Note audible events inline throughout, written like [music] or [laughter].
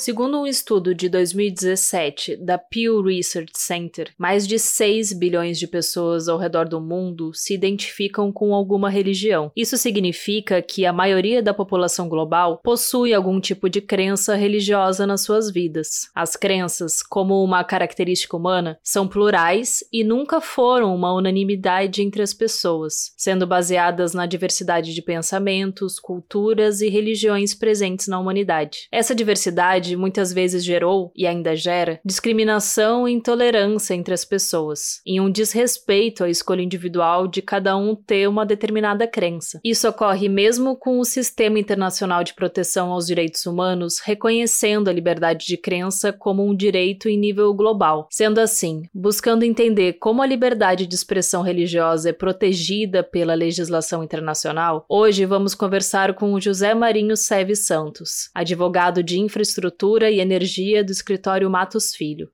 Segundo um estudo de 2017 da Pew Research Center, mais de 6 bilhões de pessoas ao redor do mundo se identificam com alguma religião. Isso significa que a maioria da população global possui algum tipo de crença religiosa nas suas vidas. As crenças, como uma característica humana, são plurais e nunca foram uma unanimidade entre as pessoas, sendo baseadas na diversidade de pensamentos, culturas e religiões presentes na humanidade. Essa diversidade muitas vezes gerou, e ainda gera, discriminação e intolerância entre as pessoas, e um desrespeito à escolha individual de cada um ter uma determinada crença. Isso ocorre mesmo com o Sistema Internacional de Proteção aos Direitos Humanos reconhecendo a liberdade de crença como um direito em nível global. Sendo assim, buscando entender como a liberdade de expressão religiosa é protegida pela legislação internacional, hoje vamos conversar com o José Marinho Seve Santos, advogado de infraestrutura e Energia do escritório Matos Filho.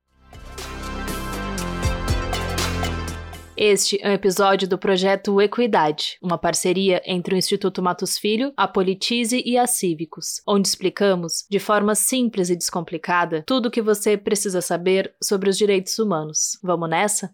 Este é um episódio do projeto Equidade, uma parceria entre o Instituto Matos Filho, a Politize e a Cívicos, onde explicamos, de forma simples e descomplicada, tudo o que você precisa saber sobre os direitos humanos. Vamos nessa?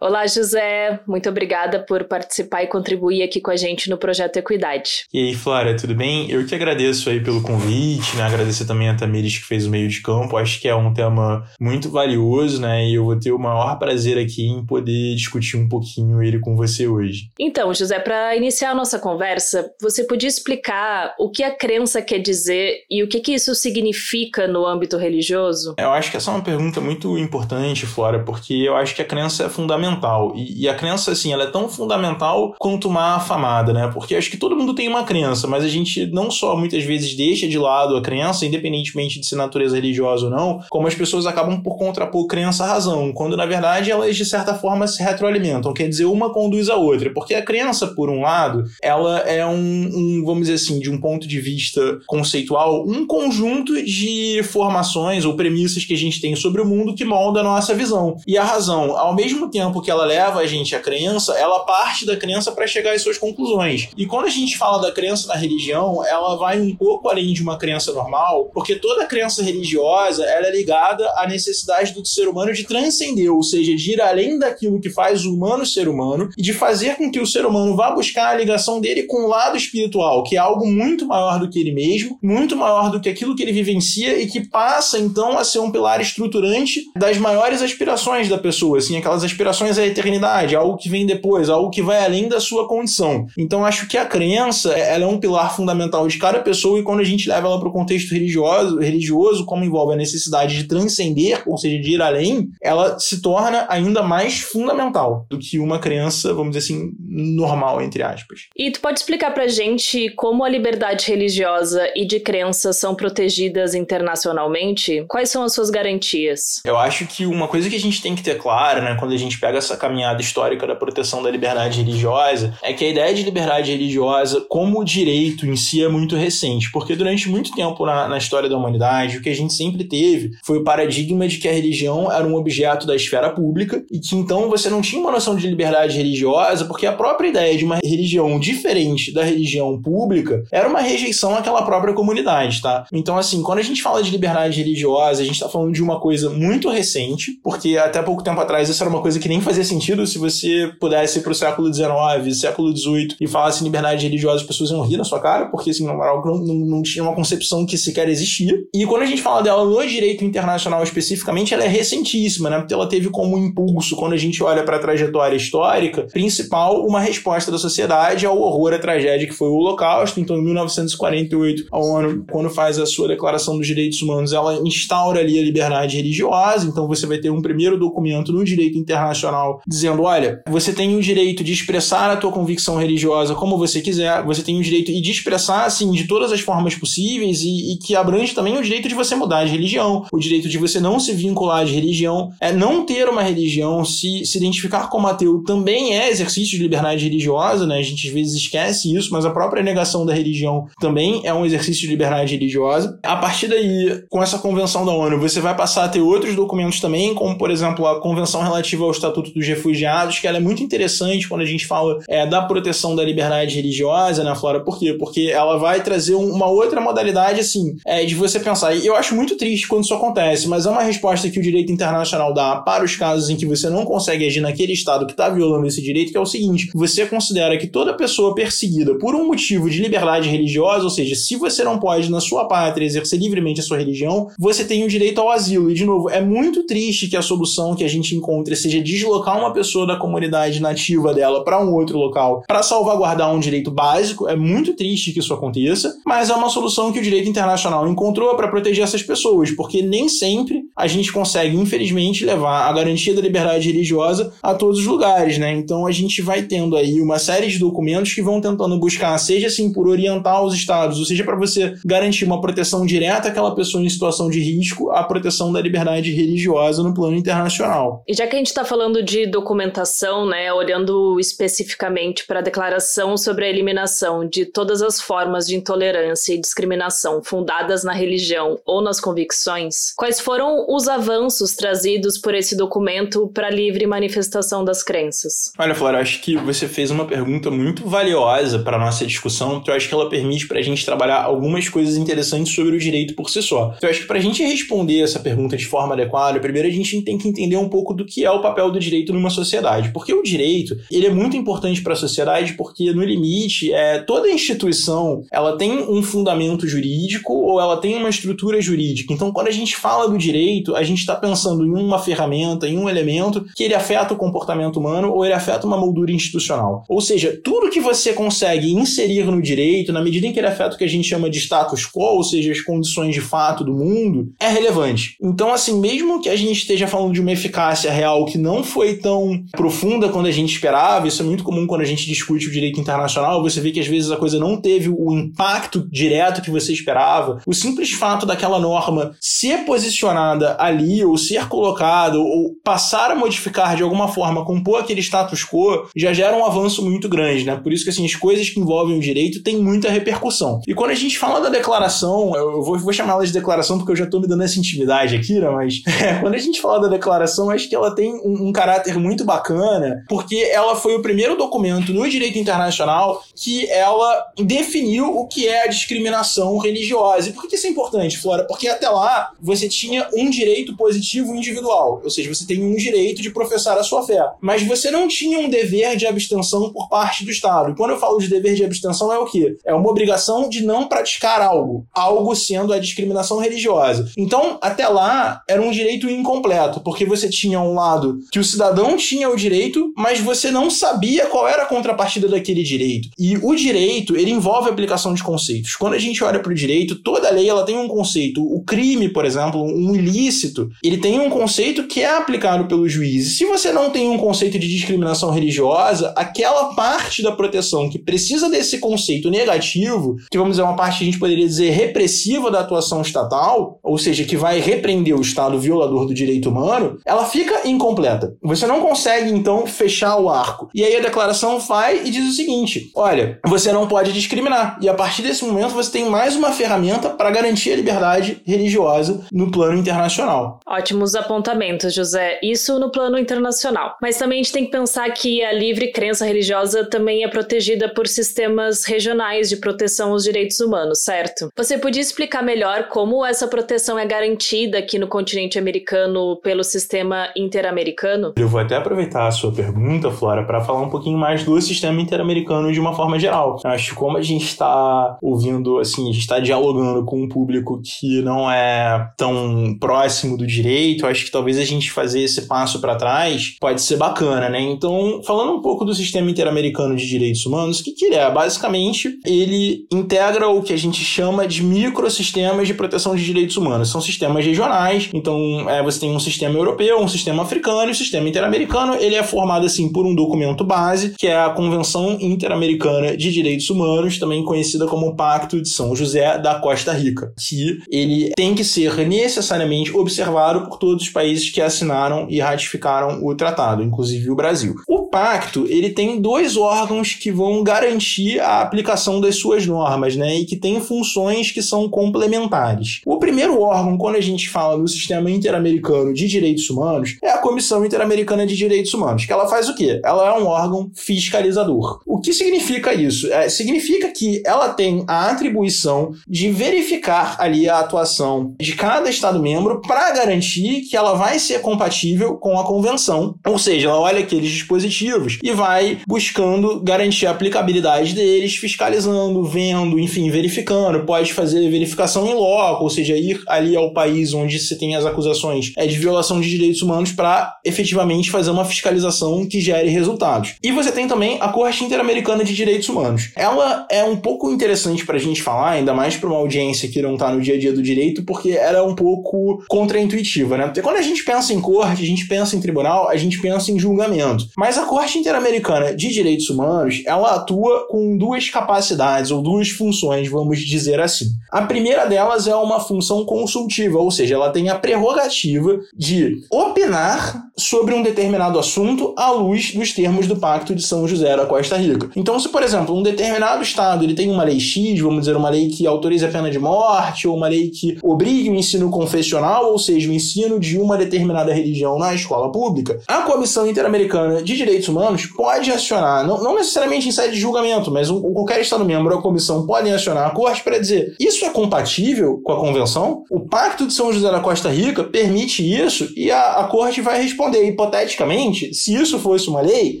Olá, José. Muito obrigada por participar e contribuir aqui com a gente no projeto Equidade. E aí, Flávia, tudo bem? Eu que agradeço aí pelo convite, né? Agradecer também a Tamires que fez o meio de campo. Acho que é um tema muito valioso, né? E eu vou ter o maior prazer aqui em poder discutir um pouquinho ele com você hoje. Então, José, para iniciar a nossa conversa, você podia explicar o que a crença quer dizer e o que, que isso significa no âmbito religioso? Eu acho que essa é uma pergunta muito importante, Flora, porque eu acho que a crença é fundamental fundamental. E, e, a crença, assim, ela é tão fundamental quanto uma afamada, né? Porque acho que todo mundo tem uma crença, mas a gente não só muitas vezes deixa de lado a crença, independentemente de ser natureza religiosa ou não, como as pessoas acabam por contrapor crença à razão, quando na verdade elas de certa forma se retroalimentam. Quer dizer, uma conduz a outra. Porque a crença, por um lado, ela é um, um vamos dizer assim, de um ponto de vista conceitual, um conjunto de formações ou premissas que a gente tem sobre o mundo que molda a nossa visão. E a razão, ao mesmo tempo tempo que ela leva a gente à crença, ela parte da crença para chegar às suas conclusões. E quando a gente fala da crença na religião, ela vai um pouco além de uma crença normal, porque toda crença religiosa ela é ligada à necessidade do ser humano de transcender, ou seja, de ir além daquilo que faz o humano ser humano e de fazer com que o ser humano vá buscar a ligação dele com o lado espiritual, que é algo muito maior do que ele mesmo, muito maior do que aquilo que ele vivencia e que passa então a ser um pilar estruturante das maiores aspirações da pessoa, assim, aquelas aspirações à eternidade, algo que vem depois, algo que vai além da sua condição. Então acho que a crença ela é um pilar fundamental de cada pessoa e quando a gente leva ela para o contexto religioso, religioso, como envolve a necessidade de transcender, ou seja, de ir além, ela se torna ainda mais fundamental do que uma crença, vamos dizer assim, normal, entre aspas. E tu pode explicar pra gente como a liberdade religiosa e de crença são protegidas internacionalmente? Quais são as suas garantias? Eu acho que uma coisa que a gente tem que ter clara, né, quando a gente pega essa caminhada histórica da proteção da liberdade religiosa é que a ideia de liberdade religiosa como direito em si é muito recente, porque durante muito tempo na, na história da humanidade o que a gente sempre teve foi o paradigma de que a religião era um objeto da esfera pública e que então você não tinha uma noção de liberdade religiosa porque a própria ideia de uma religião diferente da religião pública era uma rejeição àquela própria comunidade, tá? Então, assim, quando a gente fala de liberdade religiosa, a gente tá falando de uma coisa muito recente, porque até pouco tempo atrás isso era uma coisa que nem fazia sentido se você pudesse ir pro século XIX, século XVIII e falasse liberdade religiosa, as pessoas iam rir na sua cara, porque assim, não, não, não tinha uma concepção que sequer existia. E quando a gente fala dela no direito internacional especificamente, ela é recentíssima, né? Porque ela teve como impulso, quando a gente olha para trajetória histórica, principal uma resposta da sociedade ao horror, à tragédia que foi o Holocausto. Então, em 1948, a ONU, quando faz a sua Declaração dos Direitos Humanos, ela instaura ali a liberdade religiosa. Então, você vai ter um primeiro documento no direito internacional dizendo: olha, você tem o direito de expressar a tua convicção religiosa como você quiser, você tem o direito de expressar, assim, de todas as formas possíveis e, e que abrange também o direito de você mudar de religião, o direito de você não se vincular de religião, é não ter uma religião, se, se identificar como ateu também é exercício de liberdade religiosa, né? A gente às vezes esquece isso, mas a própria negação da religião também é um exercício de liberdade religiosa. A partir daí, com essa convenção da ONU, você vai passar a ter outros documentos também, como por exemplo a convenção relativa ao Estatuto dos Refugiados, que ela é muito interessante quando a gente fala é, da proteção da liberdade religiosa, né, Flora? Por quê? Porque ela vai trazer uma outra modalidade, assim, é, de você pensar. E eu acho muito triste quando isso acontece, mas é uma resposta que o direito internacional dá para os casos em que você não consegue agir naquele Estado que está violando esse direito, que é o seguinte: você considera que toda pessoa perseguida por um motivo de liberdade religiosa, ou seja, se você não pode na sua pátria exercer livremente a sua religião, você tem o direito ao asilo. E, de novo, é muito triste que a solução que a gente encontre seja deslocar uma pessoa da comunidade nativa dela para um outro local para salvaguardar um direito básico. É muito triste que isso aconteça, mas é uma solução que o direito internacional encontrou para proteger essas pessoas, porque nem sempre a gente consegue, infelizmente, levar a garantia da liberdade religiosa a todos os lugares, né? Então a gente vai tendo aí uma série de documentos que vão tentando buscar, seja assim por orientar os estados, ou seja para você garantir uma proteção direta àquela pessoa em situação de risco, a proteção da liberdade religiosa no plano internacional. E já que a gente está falando de documentação, né, olhando especificamente para a declaração sobre a eliminação de todas as formas de intolerância e discriminação fundadas na religião ou nas convicções, quais foram os avanços trazidos por esse documento para a livre manifestação das crenças? Olha, Flora, acho que você fez uma pergunta muito valiosa para nossa discussão, que eu acho que ela permite para a gente trabalhar algumas coisas interessantes sobre o direito por si só. Então, eu acho que para a gente responder essa pergunta de forma adequada, primeiro a gente tem que entender um pouco do que é o papel do direito numa sociedade, porque o direito ele é muito importante para a sociedade, porque no limite é toda instituição ela tem um fundamento jurídico ou ela tem uma estrutura jurídica. Então, quando a gente fala do direito, a gente está pensando em uma ferramenta, em um elemento que ele afeta o comportamento humano ou ele afeta uma moldura institucional. Ou seja, tudo que você consegue inserir no direito, na medida em que ele afeta o que a gente chama de status quo, ou seja, as condições de fato do mundo, é relevante. Então, assim, mesmo que a gente esteja falando de uma eficácia real que não foi tão profunda quando a gente esperava, isso é muito comum quando a gente discute o direito internacional, você vê que às vezes a coisa não teve o impacto direto que você esperava. O simples fato daquela norma ser posicionada ali, ou ser colocada, ou passar a modificar de alguma forma, compor aquele status quo, já gera um avanço muito grande, né? Por isso que assim, as coisas que envolvem o direito têm muita repercussão. E quando a gente fala da declaração, eu vou, vou chamar ela de declaração porque eu já tô me dando essa intimidade aqui, né? Mas [laughs] quando a gente fala da declaração, acho que ela tem um, um caráter muito bacana, porque ela foi o primeiro documento no direito internacional que ela definiu o que é a discriminação religiosa. E por que isso é importante, Flora? Porque até lá você tinha um direito positivo individual, ou seja, você tem um direito de professar a sua fé, mas você não tinha um dever de abstenção por parte do Estado. E quando eu falo de dever de abstenção é o quê? É uma obrigação de não praticar algo, algo sendo a discriminação religiosa. Então, até lá era um direito incompleto, porque você tinha um lado que o cidadão tinha o direito, mas você não sabia qual era a contrapartida daquele direito. E o direito, ele envolve a aplicação de conceitos. Quando a gente olha para o direito, toda lei ela tem um conceito. O crime, por exemplo, um ilícito, ele tem um conceito que é aplicado pelo juiz. Se você não tem um conceito de discriminação religiosa, aquela parte da proteção que precisa desse conceito negativo, que vamos dizer uma parte que a gente poderia dizer repressiva da atuação estatal, ou seja, que vai repreender o Estado violador do direito humano, ela fica incompleta. Você não consegue, então, fechar o arco. E aí a declaração vai e diz o seguinte: olha, você não pode discriminar. E a partir desse momento você tem mais uma ferramenta para garantir a liberdade religiosa no plano internacional. Ótimos apontamentos, José. Isso no plano internacional. Mas também a gente tem que pensar que a livre crença religiosa também é protegida por sistemas regionais de proteção aos direitos humanos, certo? Você podia explicar melhor como essa proteção é garantida aqui no continente americano pelo sistema interamericano? Eu vou até aproveitar a sua pergunta, Flora, para falar um pouquinho mais do sistema interamericano de uma forma geral. Eu acho que como a gente está ouvindo, assim, a gente está dialogando com um público que não é tão próximo do direito, acho que talvez a gente fazer esse passo para trás pode ser bacana, né? Então, falando um pouco do sistema interamericano de direitos humanos, o que, que ele é? Basicamente, ele integra o que a gente chama de microsistemas de proteção de direitos humanos. São sistemas regionais, então é, você tem um sistema europeu, um sistema africano e o sistema interamericano, ele é formado assim por um documento base, que é a Convenção Interamericana de Direitos Humanos, também conhecida como Pacto de São José da Costa Rica, que ele tem que ser necessariamente observado por todos os países que assinaram e ratificaram o tratado, inclusive o Brasil. O pacto, ele tem dois órgãos que vão garantir a aplicação das suas normas, né, e que tem funções que são complementares. O primeiro órgão, quando a gente fala do sistema interamericano de direitos humanos, é a Comissão Interamericana de Direitos Humanos, que ela faz o quê? Ela é um órgão fiscalizador. O que significa isso? É, significa que ela tem a atribuição de verificar ali a atuação de cada Estado membro para garantir que ela vai ser compatível com a convenção. Ou seja, ela olha aqueles dispositivos e vai buscando garantir a aplicabilidade deles, fiscalizando, vendo, enfim, verificando. Pode fazer verificação em loco, ou seja, ir ali ao país onde se tem as acusações é, de violação de direitos humanos para efetivamente fazer uma fiscalização que gere resultados. E você tem também a Corte Interamericana de Direitos Humanos. Ela é um pouco interessante para a gente falar, ainda mais para uma audiência que não está no dia a dia do direito, porque ela é um pouco contraintuitiva, né? Porque quando a gente pensa em corte, a gente pensa em tribunal, a gente pensa em julgamento. Mas a Corte Interamericana de Direitos Humanos, ela atua com duas capacidades ou duas funções, vamos dizer assim. A primeira delas é uma função consultiva, ou seja, ela tem a prerrogativa de opinar sobre um determinado assunto à luz dos termos do Pacto de São José da Costa Rica. Então, se por exemplo, um determinado estado ele tem uma lei X, vamos dizer uma lei que autoriza a pena de morte ou uma lei que obrigue o ensino confessional, ou seja, o ensino de uma determinada religião na escola pública, a Comissão Interamericana de Direitos Humanos pode acionar, não, não necessariamente em sede de julgamento, mas um, qualquer estado membro ou a comissão podem acionar a corte para dizer isso é compatível com a convenção? O Pacto de São José da Costa Rica permite isso e a, a corte vai responder hipoteticamente, se isso fosse uma lei,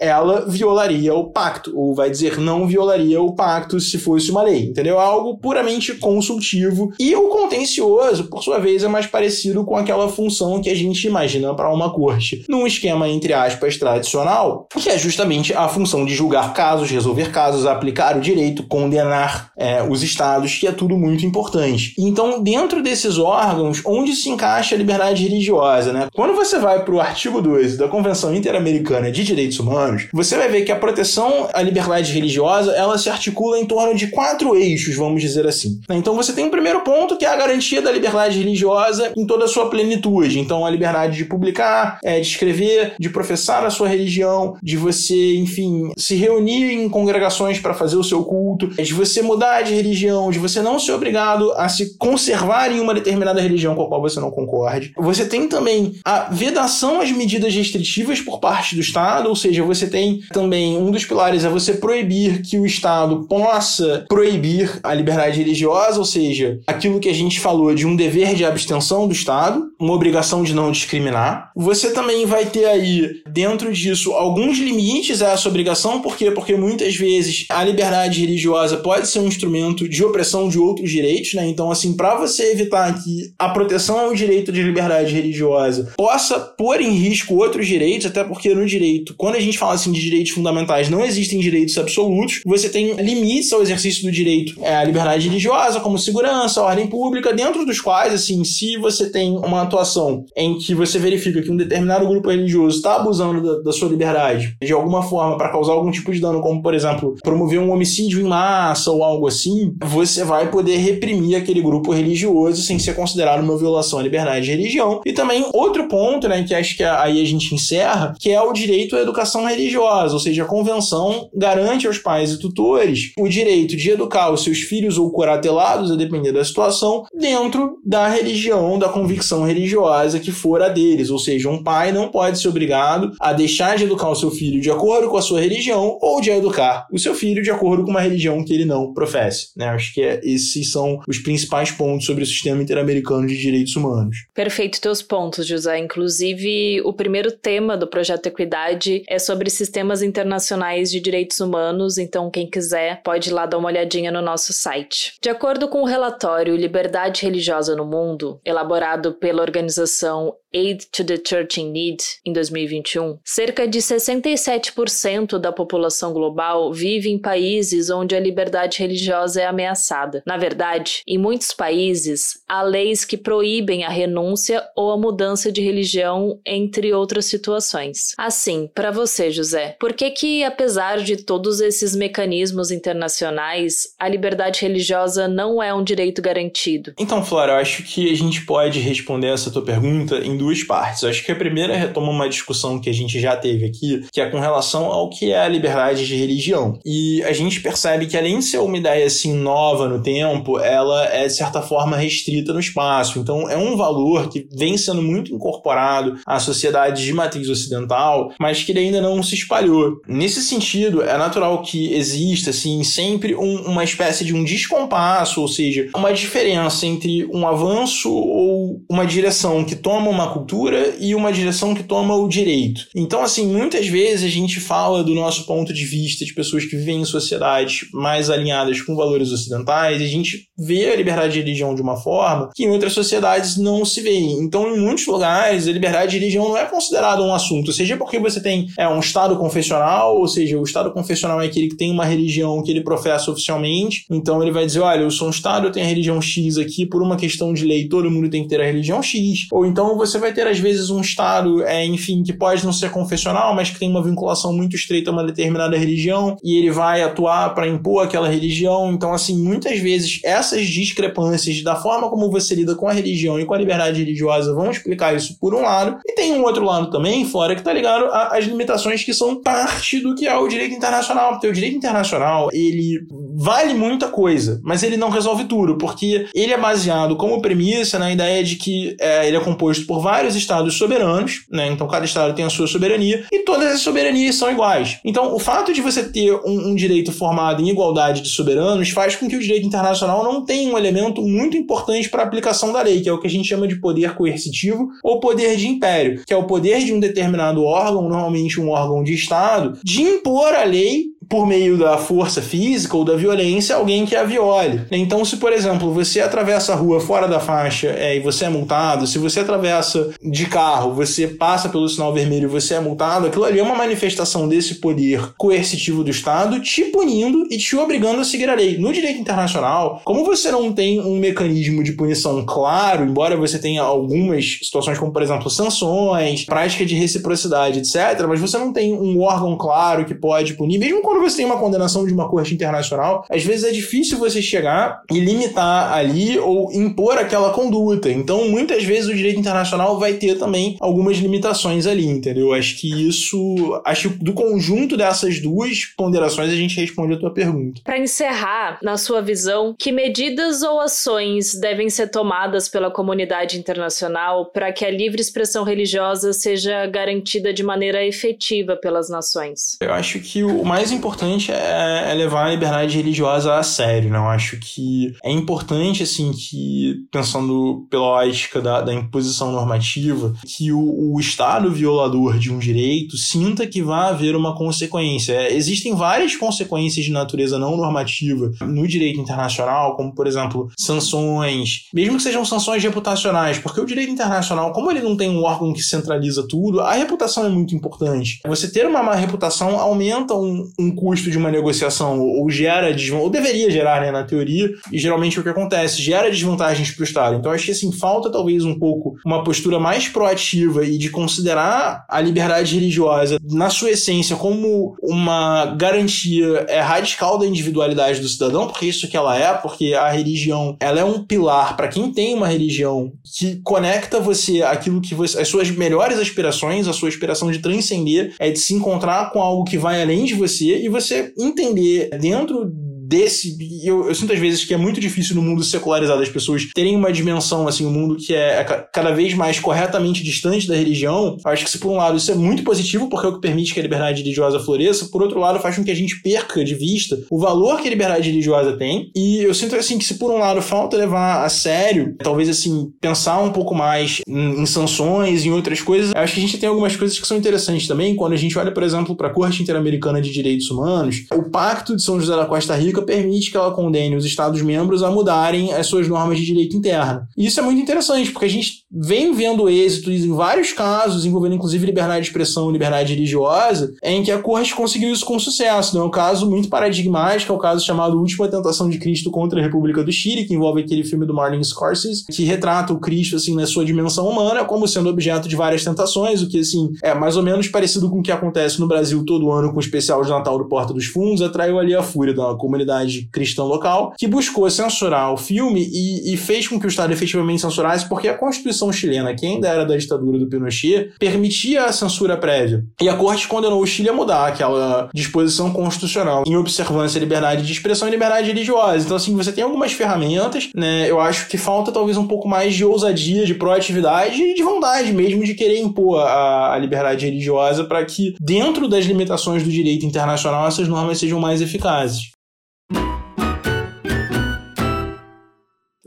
ela violaria o pacto, ou vai dizer não violaria o pacto se fosse uma lei, entendeu? Algo puramente consultivo. E o contencioso, por sua vez, é mais parecido com aquela função que a gente imagina para uma corte, num esquema entre aspas tradicional, que é justamente a função de julgar casos, resolver casos, aplicar o direito, condenar é, os estados, que é tudo muito importante. Então, dentro desses órgãos, onde se encaixa a liberdade religiosa, né? Quando você vai para o artigo 2 da Convenção Interamericana de Direitos Humanos, você vai ver que a proteção à liberdade religiosa, ela se articula em torno de quatro eixos, vamos dizer assim. Então, você tem o um primeiro ponto, que é a garantia da liberdade religiosa em toda a sua plenitude. Então, a liberdade de publicar, é, de escrever, de professar a sua religião, de você, enfim, se reunir em congregações para fazer o seu culto, de você mudar de religião, de você não ser obrigado a se conservar em uma determinada religião com a qual você não concorde. Você tem também a vedação às medidas restritivas por parte do Estado, ou seja, você tem também um dos pilares é você proibir que o Estado possa proibir a liberdade religiosa, ou seja, aquilo que a gente falou de um dever de abstenção do Estado, uma obrigação de não discriminar. Você também vai ter aí, dentro disso, alguns limites a essa obrigação, por quê? Porque muitas vezes a liberdade religiosa pode ser um instrumento de opressão de outros direitos, né? Então, assim, para você evitar que a proteção ao direito de liberdade religiosa possa pôr em risco outros direitos, até porque no direito, quando a gente fala assim de direitos fundamentais, não existem direitos absolutos, você tem limites ao exercício do direito é, à liberdade religiosa, como segurança, ordem pública, dentro dos quais, assim, se você tem uma atuação em que você verifica que um determinado grupo religioso está abusando da, da, sua liberdade de alguma forma, para causar algum tipo de dano, como por exemplo, promover um homicídio em massa ou algo assim, você vai poder reprimir aquele grupo religioso sem ser considerado uma violação à liberdade de religião. E também outro ponto, né, que acho que aí a gente encerra, que é o direito à educação religiosa, ou seja, a convenção garante aos pais e tutores o direito de educar os seus filhos ou curatelados, a depender da situação, dentro da religião, da convicção religiosa que for a deles. Ou seja, um pai não pode ser obrigado a deixar de educar o seu filho de acordo com a sua religião ou de educar o seu filho de acordo com uma religião que ele não professe. Né? Acho que é, esses são os principais pontos sobre o sistema interamericano de direitos humanos. Perfeito teus pontos, José. Inclusive, o primeiro tema do projeto Equidade é sobre sistemas internacionais de direitos humanos, então quem quiser pode ir lá dar uma olhadinha no nosso site. De acordo com o relatório Liberdade Religiosa no Mundo, elaborado pela organização Aid to the Church in Need em 2021, cerca de 67% da população global vive em países onde a liberdade religiosa é ameaçada. Na verdade, em muitos países, há leis que proíbem a renúncia ou a mudança de religião, entre outras situações. Assim, para você, José, por que que, apesar de todos esses mecanismos internacionais, a liberdade religiosa não é um direito garantido? Então, Flora, eu acho que a gente pode responder essa tua pergunta em duas partes. Eu acho que a primeira retoma uma discussão que a gente já teve aqui, que é com relação ao que é a liberdade de religião. E a gente percebe que além de ser uma ideia assim nova no tempo, ela é de certa forma restrita no espaço. Então é um valor que vem sendo muito incorporado à sociedade de matriz ocidental, mas que ele ainda não se espalhou. Nesse sentido, é natural que exista assim sempre um, uma espécie de um descompasso, ou seja, uma diferença entre um avanço ou uma direção que toma uma cultura e uma direção que toma o direito. Então, assim, muitas vezes a gente fala do nosso ponto de vista de pessoas que vivem em sociedades mais alinhadas com valores ocidentais, e a gente vê a liberdade de religião de uma forma que em outras sociedades não se vê. Então, em muitos lugares, a liberdade de religião não é considerada um assunto, seja porque você tem é, um estado confessional, ou seja, o estado confessional é aquele que tem uma religião que ele professa oficialmente, então ele vai dizer, olha, eu sou um estado, eu tenho a religião X aqui, por uma questão de lei, todo mundo tem que ter a religião X. Ou então você vai ter, às vezes, um estado, é, enfim, que pode não ser confessional, mas que tem uma vinculação muito estreita a uma determinada religião, e ele vai atuar para impor aquela religião. Então, assim, muitas vezes essas discrepâncias da forma como você lida com a religião e com a liberdade religiosa vão explicar isso por um lado, e tem um outro lado também, fora, que tá ligado às limitações que são parte do que é o direito internacional. Porque o direito internacional, ele vale muita coisa, mas ele não resolve tudo, porque ele é baseado como premissa na ideia de que é, ele é composto por vários estados soberanos, né? Então cada estado tem a sua soberania e todas as soberanias são iguais. Então o fato de você ter um, um direito formado em igualdade de soberanos faz com que o direito internacional não tenha um elemento muito importante para a aplicação da lei, que é o que a gente chama de poder coercitivo ou poder de império, que é o poder de um determinado órgão, normalmente um órgão de Estado, de impor a lei por meio da força física ou da violência alguém que a viole. Então, se por exemplo você atravessa a rua fora da faixa é, e você é multado, se você atravessa de carro, você passa pelo sinal vermelho e você é multado, aquilo ali é uma manifestação desse poder coercitivo do Estado te punindo e te obrigando a seguir a lei. No direito internacional, como você não tem um mecanismo de punição claro, embora você tenha algumas situações como, por exemplo, sanções, prática de reciprocidade, etc., mas você não tem um órgão claro que pode punir, mesmo quando você tem uma condenação de uma corte internacional, às vezes é difícil você chegar e limitar ali ou impor aquela conduta. Então, muitas vezes o direito internacional vai ter também algumas limitações ali, entendeu? Acho que isso, acho que do conjunto dessas duas ponderações a gente responde a tua pergunta. Para encerrar, na sua visão, que medidas ou ações devem ser tomadas pela comunidade internacional para que a livre expressão religiosa seja garantida de maneira efetiva pelas nações? Eu acho que o mais importante é, é levar a liberdade religiosa a sério, né? Eu acho que é importante, assim, que, pensando pela ótica da, da imposição normativa, que o, o Estado violador de um direito sinta que vai haver uma consequência. É, existem várias consequências de natureza não normativa no direito internacional, como, por exemplo, sanções, mesmo que sejam sanções reputacionais, porque o direito internacional, como ele não tem um órgão que centraliza tudo, a reputação é muito importante. Você ter uma má reputação aumenta um, um custo de uma negociação ou gera desvantagem, ou deveria gerar, né, na teoria, e geralmente é o que acontece, gera desvantagens para o Estado. Então acho que assim, falta talvez um pouco uma postura mais proativa e de considerar a liberdade religiosa na sua essência como uma garantia é, radical da individualidade do cidadão, porque isso que ela é, porque a religião ela é um pilar para quem tem uma religião que conecta você aquilo que você, as suas melhores aspirações, a sua aspiração de transcender, é de se encontrar com algo que vai além de você e você entender dentro desse. Eu, eu sinto às vezes que é muito difícil no mundo secularizado as pessoas terem uma dimensão, assim, um mundo que é cada vez mais corretamente distante da religião. Acho que, se por um lado, isso é muito positivo, porque é o que permite que a liberdade religiosa floresça, por outro lado, faz com que a gente perca de vista o valor que a liberdade religiosa tem. E eu sinto, assim, que se por um lado falta levar a sério, talvez, assim, pensar um pouco mais em, em sanções, em outras coisas, acho que a gente tem algumas coisas que são interessantes também. Quando a gente olha, por exemplo, para a Corte Interamericana de Direitos Humanos, o Pacto de São José da Costa Rica permite que ela condene os Estados-membros a mudarem as suas normas de direito interno. E isso é muito interessante, porque a gente vem vendo êxitos em vários casos, envolvendo inclusive liberdade de expressão liberdade religiosa, em que a corte conseguiu isso com sucesso. Né? É um caso muito paradigmático, é o caso chamado Última Tentação de Cristo contra a República do Chile, que envolve aquele filme do Martin Scorsese, que retrata o Cristo assim na sua dimensão humana como sendo objeto de várias tentações, o que assim é mais ou menos parecido com o que acontece no Brasil todo ano com o especial de Natal do Porta dos Fundos, atraiu ali a fúria da comunidade comunidade cristã local, que buscou censurar o filme e, e, fez com que o Estado efetivamente censurasse, porque a Constituição chilena, que ainda era da ditadura do Pinochet, permitia a censura prévia. E a corte condenou o Chile a mudar aquela disposição constitucional em observância à liberdade de expressão e liberdade religiosa. Então, assim, você tem algumas ferramentas, né? Eu acho que falta talvez um pouco mais de ousadia, de proatividade e de vontade mesmo de querer impor a, a liberdade religiosa para que, dentro das limitações do direito internacional, essas normas sejam mais eficazes.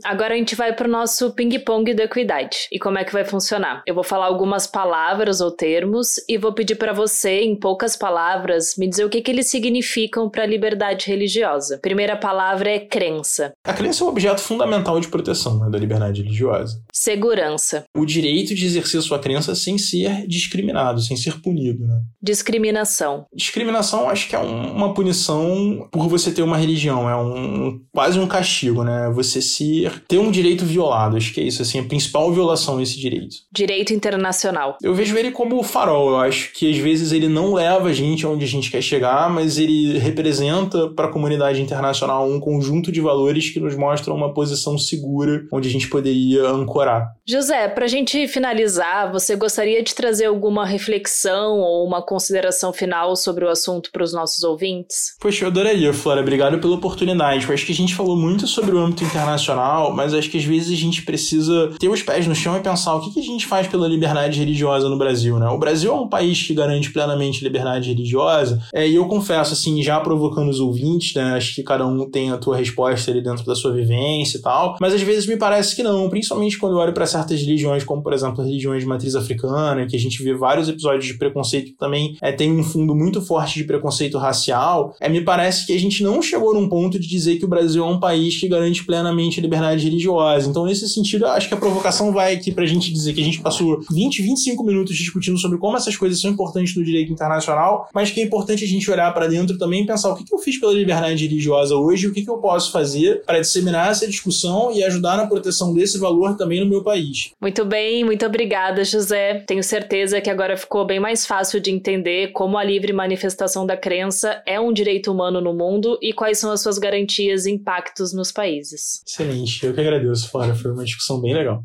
Agora a gente vai para o nosso ping-pong da equidade. E como é que vai funcionar? Eu vou falar algumas palavras ou termos e vou pedir para você, em poucas palavras, me dizer o que, que eles significam para a liberdade religiosa. Primeira palavra é crença. A crença é um objeto fundamental de proteção né, da liberdade religiosa. Segurança. O direito de exercer sua crença sem ser discriminado, sem ser punido. Né? Discriminação. Discriminação acho que é um, uma punição por você ter uma religião, é um quase um castigo, né? Você se ter um direito violado. Acho que é isso, assim, a principal violação desse direito. Direito internacional. Eu vejo ele como o farol. Eu acho que às vezes ele não leva a gente onde a gente quer chegar, mas ele representa para a comunidade internacional um conjunto de valores que nos mostram uma posição segura onde a gente poderia ancorar. José, para a gente finalizar, você gostaria de trazer alguma reflexão ou uma consideração final sobre o assunto para os nossos ouvintes? Poxa, eu adoraria, Flora. Obrigado pela oportunidade. Eu acho que a gente falou muito sobre o âmbito internacional mas acho que às vezes a gente precisa ter os pés no chão e pensar o que, que a gente faz pela liberdade religiosa no Brasil, né? O Brasil é um país que garante plenamente liberdade religiosa, é, e eu confesso, assim, já provocando os ouvintes, né? Acho que cada um tem a tua resposta ali dentro da sua vivência e tal, mas às vezes me parece que não, principalmente quando eu olho para certas religiões, como por exemplo religiões de matriz africana, que a gente vê vários episódios de preconceito que também é, tem um fundo muito forte de preconceito racial, é, me parece que a gente não chegou num ponto de dizer que o Brasil é um país que garante plenamente liberdade liberdade religiosa. Então, nesse sentido, acho que a provocação vai aqui pra gente dizer que a gente passou 20, 25 minutos discutindo sobre como essas coisas são importantes no direito internacional, mas que é importante a gente olhar para dentro também e pensar o que, que eu fiz pela liberdade religiosa hoje e o que, que eu posso fazer para disseminar essa discussão e ajudar na proteção desse valor também no meu país. Muito bem, muito obrigada, José. Tenho certeza que agora ficou bem mais fácil de entender como a livre manifestação da crença é um direito humano no mundo e quais são as suas garantias e impactos nos países. Excelente. Eu que agradeço, Flora. Foi uma discussão bem legal.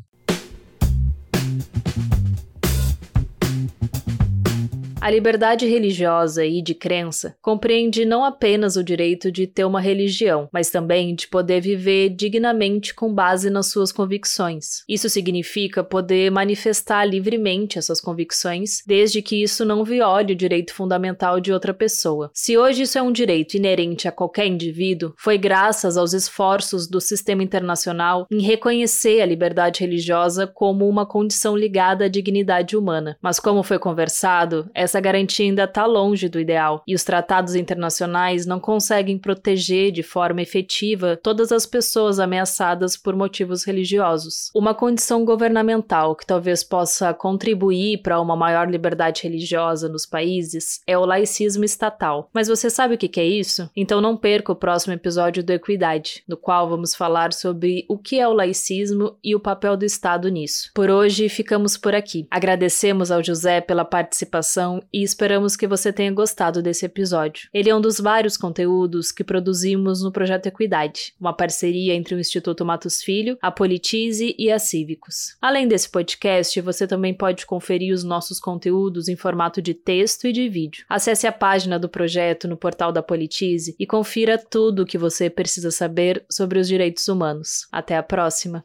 A liberdade religiosa e de crença compreende não apenas o direito de ter uma religião, mas também de poder viver dignamente com base nas suas convicções. Isso significa poder manifestar livremente essas convicções, desde que isso não viole o direito fundamental de outra pessoa. Se hoje isso é um direito inerente a qualquer indivíduo, foi graças aos esforços do sistema internacional em reconhecer a liberdade religiosa como uma condição ligada à dignidade humana. Mas como foi conversado, essa essa garantia ainda está longe do ideal e os tratados internacionais não conseguem proteger de forma efetiva todas as pessoas ameaçadas por motivos religiosos. Uma condição governamental que talvez possa contribuir para uma maior liberdade religiosa nos países é o laicismo estatal. Mas você sabe o que é isso? Então não perca o próximo episódio do Equidade, no qual vamos falar sobre o que é o laicismo e o papel do Estado nisso. Por hoje ficamos por aqui. Agradecemos ao José pela participação e esperamos que você tenha gostado desse episódio. Ele é um dos vários conteúdos que produzimos no Projeto Equidade, uma parceria entre o Instituto Matos Filho, a Politize e a Cívicos. Além desse podcast, você também pode conferir os nossos conteúdos em formato de texto e de vídeo. Acesse a página do projeto no portal da Politize e confira tudo o que você precisa saber sobre os direitos humanos. Até a próxima!